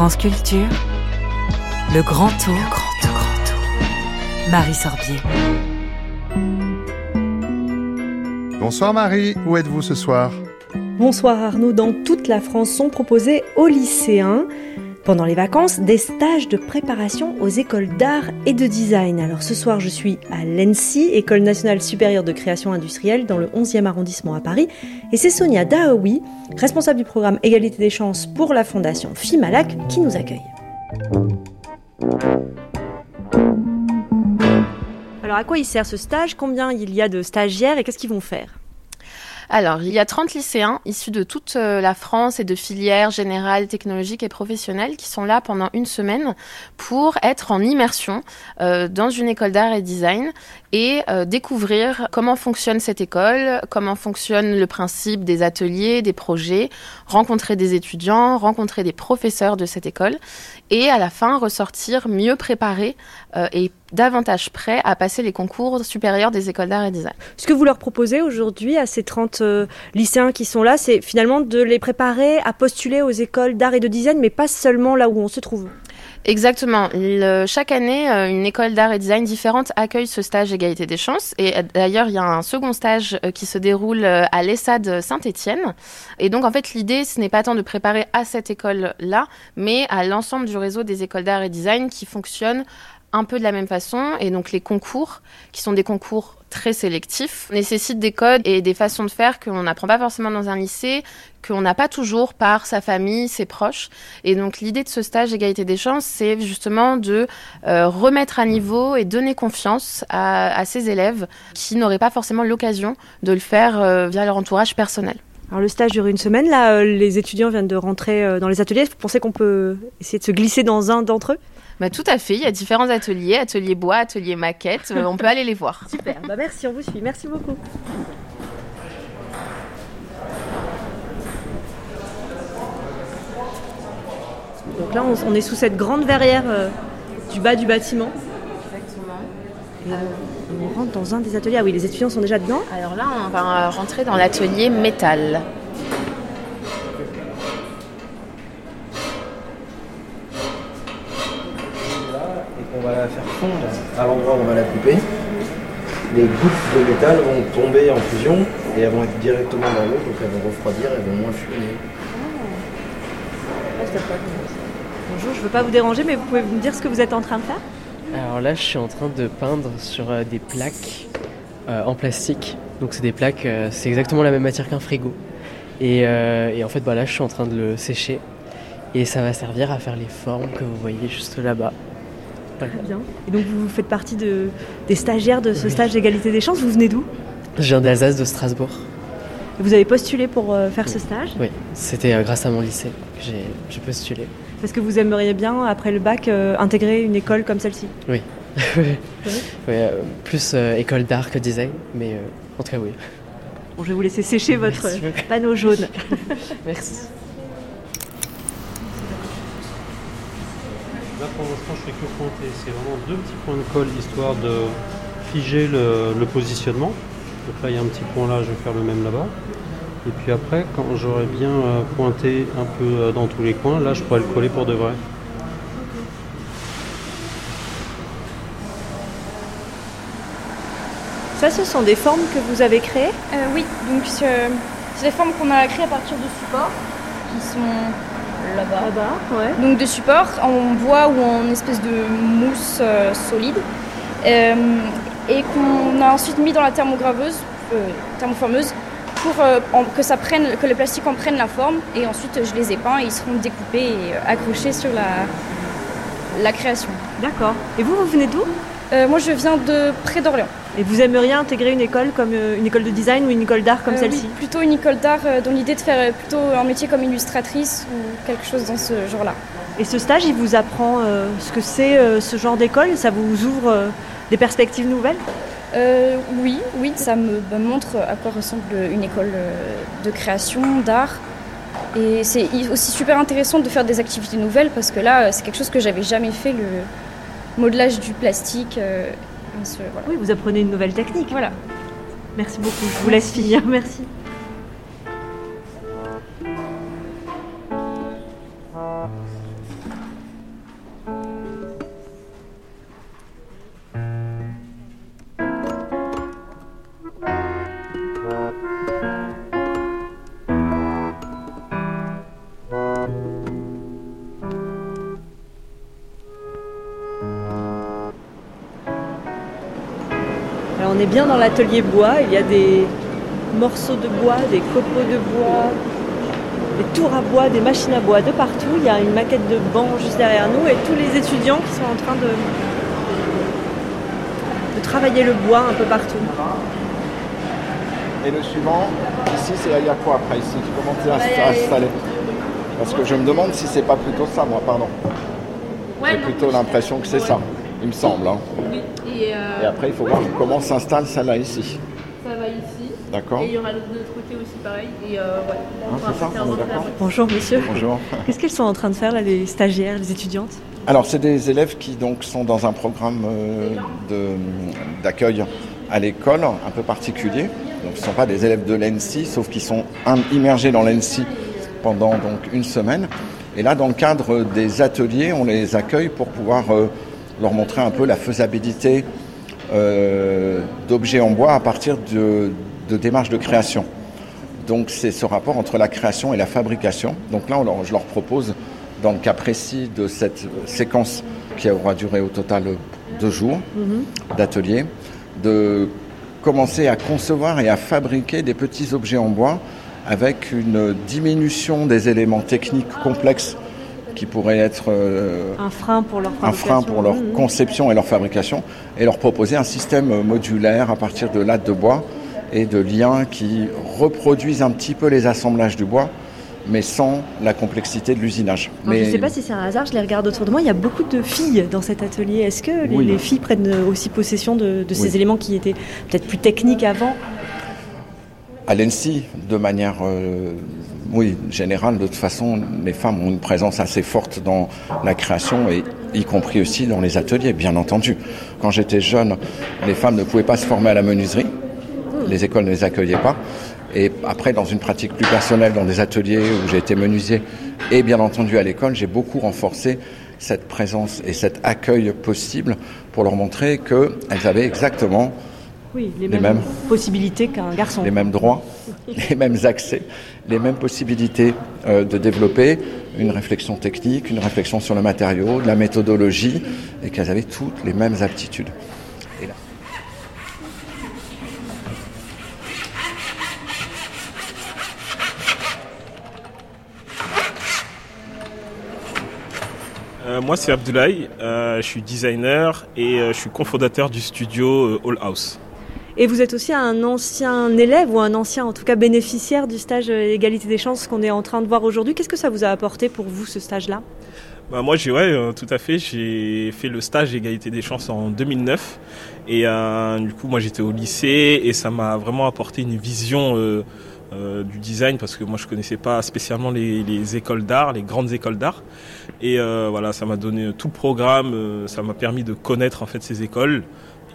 France Culture, le grand tour, le grand tour, grand tour. Marie Sorbier. Bonsoir Marie, où êtes-vous ce soir? Bonsoir Arnaud, dans toute la France sont proposés aux lycéens pendant les vacances des stages de préparation aux écoles d'art et de design. Alors ce soir je suis à l'ENSI, École nationale supérieure de création industrielle dans le 11e arrondissement à Paris, et c'est Sonia Daoui, responsable du programme Égalité des chances pour la fondation FIMALAC, qui nous accueille. Alors à quoi il sert ce stage? Combien il y a de stagiaires et qu'est-ce qu'ils vont faire? Alors, il y a 30 lycéens issus de toute euh, la France et de filières générales, technologiques et professionnelles qui sont là pendant une semaine pour être en immersion euh, dans une école d'art et design et euh, découvrir comment fonctionne cette école, comment fonctionne le principe des ateliers, des projets, rencontrer des étudiants, rencontrer des professeurs de cette école et à la fin ressortir mieux préparés et davantage prêts à passer les concours supérieurs des écoles d'art et design. Ce que vous leur proposez aujourd'hui à ces 30 euh, lycéens qui sont là, c'est finalement de les préparer à postuler aux écoles d'art et de design, mais pas seulement là où on se trouve. Exactement. chaque année, euh, une école d'art et design différente accueille ce stage égalité des chances. Et euh, d'ailleurs, il y a un second stage qui se déroule à l'ESSAD Saint-Étienne. Et donc, en fait, l'idée, ce n'est pas tant de préparer à cette école-là, mais à l'ensemble du réseau des écoles d'art et design qui fonctionnent un peu de la même façon. Et donc les concours, qui sont des concours très sélectifs, nécessitent des codes et des façons de faire qu'on n'apprend pas forcément dans un lycée, qu'on n'a pas toujours par sa famille, ses proches. Et donc l'idée de ce stage égalité des chances, c'est justement de euh, remettre à niveau et donner confiance à, ces élèves qui n'auraient pas forcément l'occasion de le faire euh, via leur entourage personnel. Alors le stage dure une semaine, là euh, les étudiants viennent de rentrer dans les ateliers. Vous pensez qu'on peut essayer de se glisser dans un d'entre eux? Bah, tout à fait, il y a différents ateliers, atelier bois, atelier maquette, euh, on peut aller les voir. Super, bah, merci, on vous suit, merci beaucoup. Donc là, on, est sous cette grande verrière euh, du bas du bâtiment. Exactement. on rentre dans un des ateliers. Ah oui, les étudiants sont déjà dedans. Alors là, on va rentrer dans l'atelier métal. on va la faire fondre à l'endroit où on va la couper. Les gouttes de métal vont tomber en fusion et elles vont être directement dans l'eau, donc elles vont refroidir, elles vont moins fumer. Bonjour, je ne veux pas vous déranger, mais vous pouvez me dire ce que vous êtes en train de faire? Alors là, je suis en train de peindre sur euh, des plaques euh, en plastique. Donc c'est des plaques, euh, c'est exactement la même matière qu'un frigo. Et, en fait, bah là, je suis en train de le sécher. Et ça va servir à faire les formes que vous voyez juste là-bas. Très bien. Et donc vous faites partie de, des stagiaires de ce stage d'égalité des chances. Vous venez d'où? Je viens d'Alsace, de Strasbourg. vous avez postulé pour euh, faire ce stage? Oui, c'était euh, grâce à mon lycée que j'ai postulé. Parce que vous aimeriez bien, après le bac, euh, intégrer une école comme celle-ci? Oui. oui. plus école d'art que design, mais en tout cas oui. Bon, je vais vous laisser sécher votre panneau jaune. Merci. Là pour l'instant je fais que pointer, c'est vraiment deux petits points de colle histoire de figer le, positionnement. Donc là il y a un petit point là, je vais faire le même là-bas. Et puis après, quand j'aurai bien euh, pointé un peu euh, dans tous les coins, là je pourrais le coller pour de vrai. Ça, ce sont des formes que vous avez créées? Euh, Oui, donc c'est des formes qu'on a créées à partir de supports qui sont là-bas. Donc de support en bois ou en espèce de mousse euh, solide. Euh, et qu'on a ensuite mis dans la thermograveuse, euh, thermoformeuse, pour que ça prenne, que le plastique en prenne la forme. Et ensuite je les ai peints et ils seront découpés et accrochés sur la, la création. D'accord. Et vous, vous venez d'où? Moi je viens de près d'Orléans. Et vous aimeriez intégrer une école comme euh, une école de design ou une école d'art comme euh, celle-ci Plutôt une école d'art euh, dans l'idée de faire plutôt un métier comme illustratrice ou quelque chose dans ce genre-là. Et ce stage, il vous apprend ce que c'est ce genre d'école? Ça vous ouvre des perspectives nouvelles? Oui, oui, ça me, montre à quoi ressemble une école de création, d'art. Et c'est aussi super intéressant de faire des activités nouvelles parce que là, c'est quelque chose que j'avais jamais fait, le modelage du plastique. Oui, vous apprenez une nouvelle technique. Voilà. Merci beaucoup. Je vous laisse finir. Merci. On est bien dans l'atelier bois, il y a des morceaux de bois, des copeaux de bois, des tours à bois, des machines à bois de partout. Il y a une maquette de banc juste derrière nous et tous les étudiants qui sont en train de, de travailler le bois un peu partout. Et le suivant, ici, c'est il y a quoi après ici? Comment tu es installé Parce que je me demande si c'est pas plutôt ça, moi, pardon. J'ai plutôt l'impression que c'est ça, il me semble. hein. Oui. Et, euh, Et après, il faut voir comment s'installe celle-là ici. ça va ici. D'accord Et il y aura de l'autre côté aussi pareil. Et euh, ouais. Ah, ça, on Bonjour monsieur. Bonjour. Qu'est-ce qu'elles sont en train de faire là, les stagiaires, les étudiantes? Alors, c'est des élèves qui donc sont dans un programme euh, de- d'accueil à l'école un peu particulier. Donc, ce ne sont pas des élèves de l'ENSI, sauf qu'ils sont im- immergés dans l'ENSI pendant donc une semaine. Et là, dans le cadre des ateliers, on les accueille pour pouvoir euh, leur montrer un peu la faisabilité euh, d'objets en bois à partir de, de démarches de création. Donc c'est ce rapport entre la création et la fabrication. Donc là, on leur- je leur propose, dans le cas précis de cette séquence qui aura duré au total deux jours d'atelier, de commencer à concevoir et à fabriquer des petits objets en bois avec une diminution des éléments techniques complexes qui pourraient être euh, Un frein pour leur un frein pour leur conception et leur fabrication et leur proposer un système modulaire à partir de lattes de bois et de liens qui reproduisent un petit peu les assemblages du bois mais sans la complexité de l'usinage. Je ne sais pas si c'est un hasard, je les regarde autour de moi, il y a beaucoup de filles dans cet atelier. Est-ce que les, Oui. les filles prennent aussi possession de, de ces Oui. éléments qui étaient peut-être plus techniques avant? À l'ENSI, de manière euh, oui, générale, de toute façon, les femmes ont une présence assez forte dans la création et y compris aussi dans les ateliers, bien entendu. Quand j'étais jeune, les femmes ne pouvaient pas se former à la menuiserie, les écoles ne les accueillaient pas. Et après, dans une pratique plus personnelle, dans des ateliers où j'ai été menuisier et bien entendu à l'école, j'ai beaucoup renforcé cette présence et cet accueil possible pour leur montrer qu'elles avaient exactement Oui, les, Les mêmes, mêmes. possibilités qu'un garçon. les mêmes droits, les mêmes accès, les mêmes possibilités euh, de développer une réflexion technique, une réflexion sur le matériau, de la méthodologie, et qu'elles avaient toutes les mêmes aptitudes. Et là- Euh, moi, c'est Abdoulaye. Euh, je suis designer et euh, je suis cofondateur du studio euh, All House. Et vous êtes aussi un ancien élève ou un ancien, en tout cas, bénéficiaire du stage euh, égalité des chances qu'on est en train de voir aujourd'hui. Qu'est-ce que ça vous a apporté pour vous, ce stage-là? Bah, moi, j'ai ouais, euh, tout à fait. J'ai fait le stage égalité des chances en 2009 et euh, du coup, moi, j'étais au lycée et ça m'a vraiment apporté une vision du design parce que moi, je connaissais pas spécialement les, les écoles d'art, les grandes écoles d'art. Et voilà, ça m'a donné tout le programme. ça m'a permis de connaître en fait ces écoles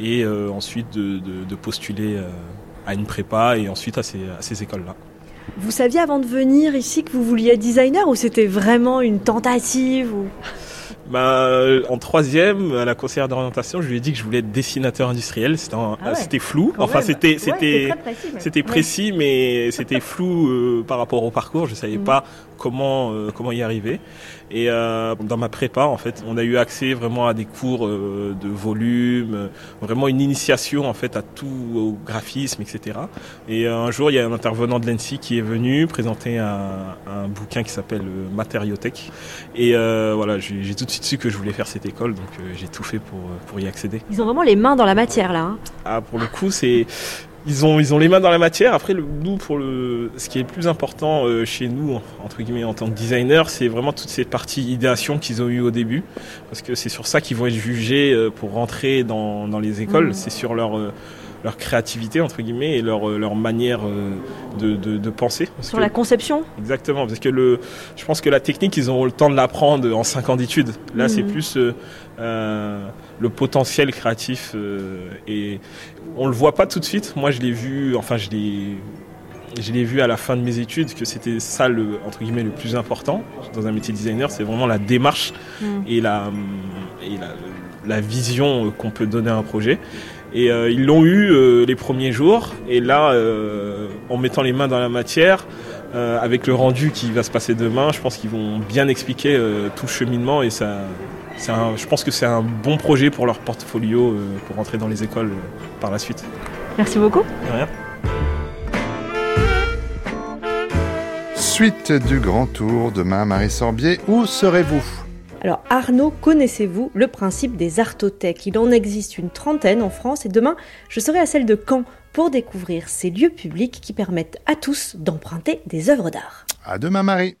et euh, ensuite de, de- de postuler euh, à une prépa et ensuite à ces, à ces écoles-là. Vous saviez avant de venir ici que vous vouliez être designer ou c'était vraiment une tentative ou... Bah, en troisième, à la conseillère d'orientation, je lui ai dit que je voulais être dessinateur industriel. C'était un- Ah ouais, c'était flou. Enfin, c'était Ouais, c'était précis, mais c'était flou euh, par rapport au parcours. Je savais Mhm. pas comment euh, comment y arriver. Et euh, dans ma prépa, en fait, on a eu accès vraiment à des cours euh, de volume, vraiment une initiation en fait à tout au graphisme, etc. Et un jour, il y a un intervenant de l'ENSI qui est venu présenter un, un bouquin qui s'appelle Matériotech. Et voilà, j'ai tout de suite su que je voulais faire cette école, donc j'ai tout fait pour, pour y accéder. Ils ont vraiment les mains dans la matière là. hein. Ah, pour le coup, c'est ils ont ils ont les mains dans la matière. Après, le, nous, pour le ce qui est le plus important euh, chez nous, entre guillemets, en tant que designer, c'est vraiment toute cette partie idéation qu'ils ont eu au début, parce que c'est sur ça qu'ils vont être jugés euh, pour rentrer dans dans les écoles. Mhm. C'est sur leur euh, leur créativité entre guillemets et leur euh, leur manière euh, de, de, de penser. Parce Sur que- la conception? Exactement, parce que le, je pense que la technique, ils auront le temps de l'apprendre en 5 ans d'études. Là, Mhm. c'est plus euh, le potentiel créatif euh, et on le voit pas tout de suite. Moi, je l'ai vu, enfin, je l'ai, je l'ai vu à la fin de mes études que c'était ça le entre guillemets le plus important dans un métier de designer, c'est vraiment la démarche Mhm. et la et la, la vision qu'on peut donner à un projet. Et euh, ils l'ont eu euh, les premiers jours. Et là, euh, en mettant les mains dans la matière, euh, avec le rendu qui va se passer demain, je pense qu'ils vont bien expliquer euh, tout le cheminement. Et ça, c'est un- je pense que c'est un bon projet pour leur portfolio euh, pour rentrer dans les écoles euh, par la suite. Merci beaucoup. Rien. Suite du grand tour demain, Marie Sorbier, où serez-vous? Alors Arnaud, connaissez-vous le principe des artothèques? Il en existe une trentaine en France et demain, je serai à celle de Caen pour découvrir ces lieux publics qui permettent à tous d'emprunter des œuvres d'art. À demain Marie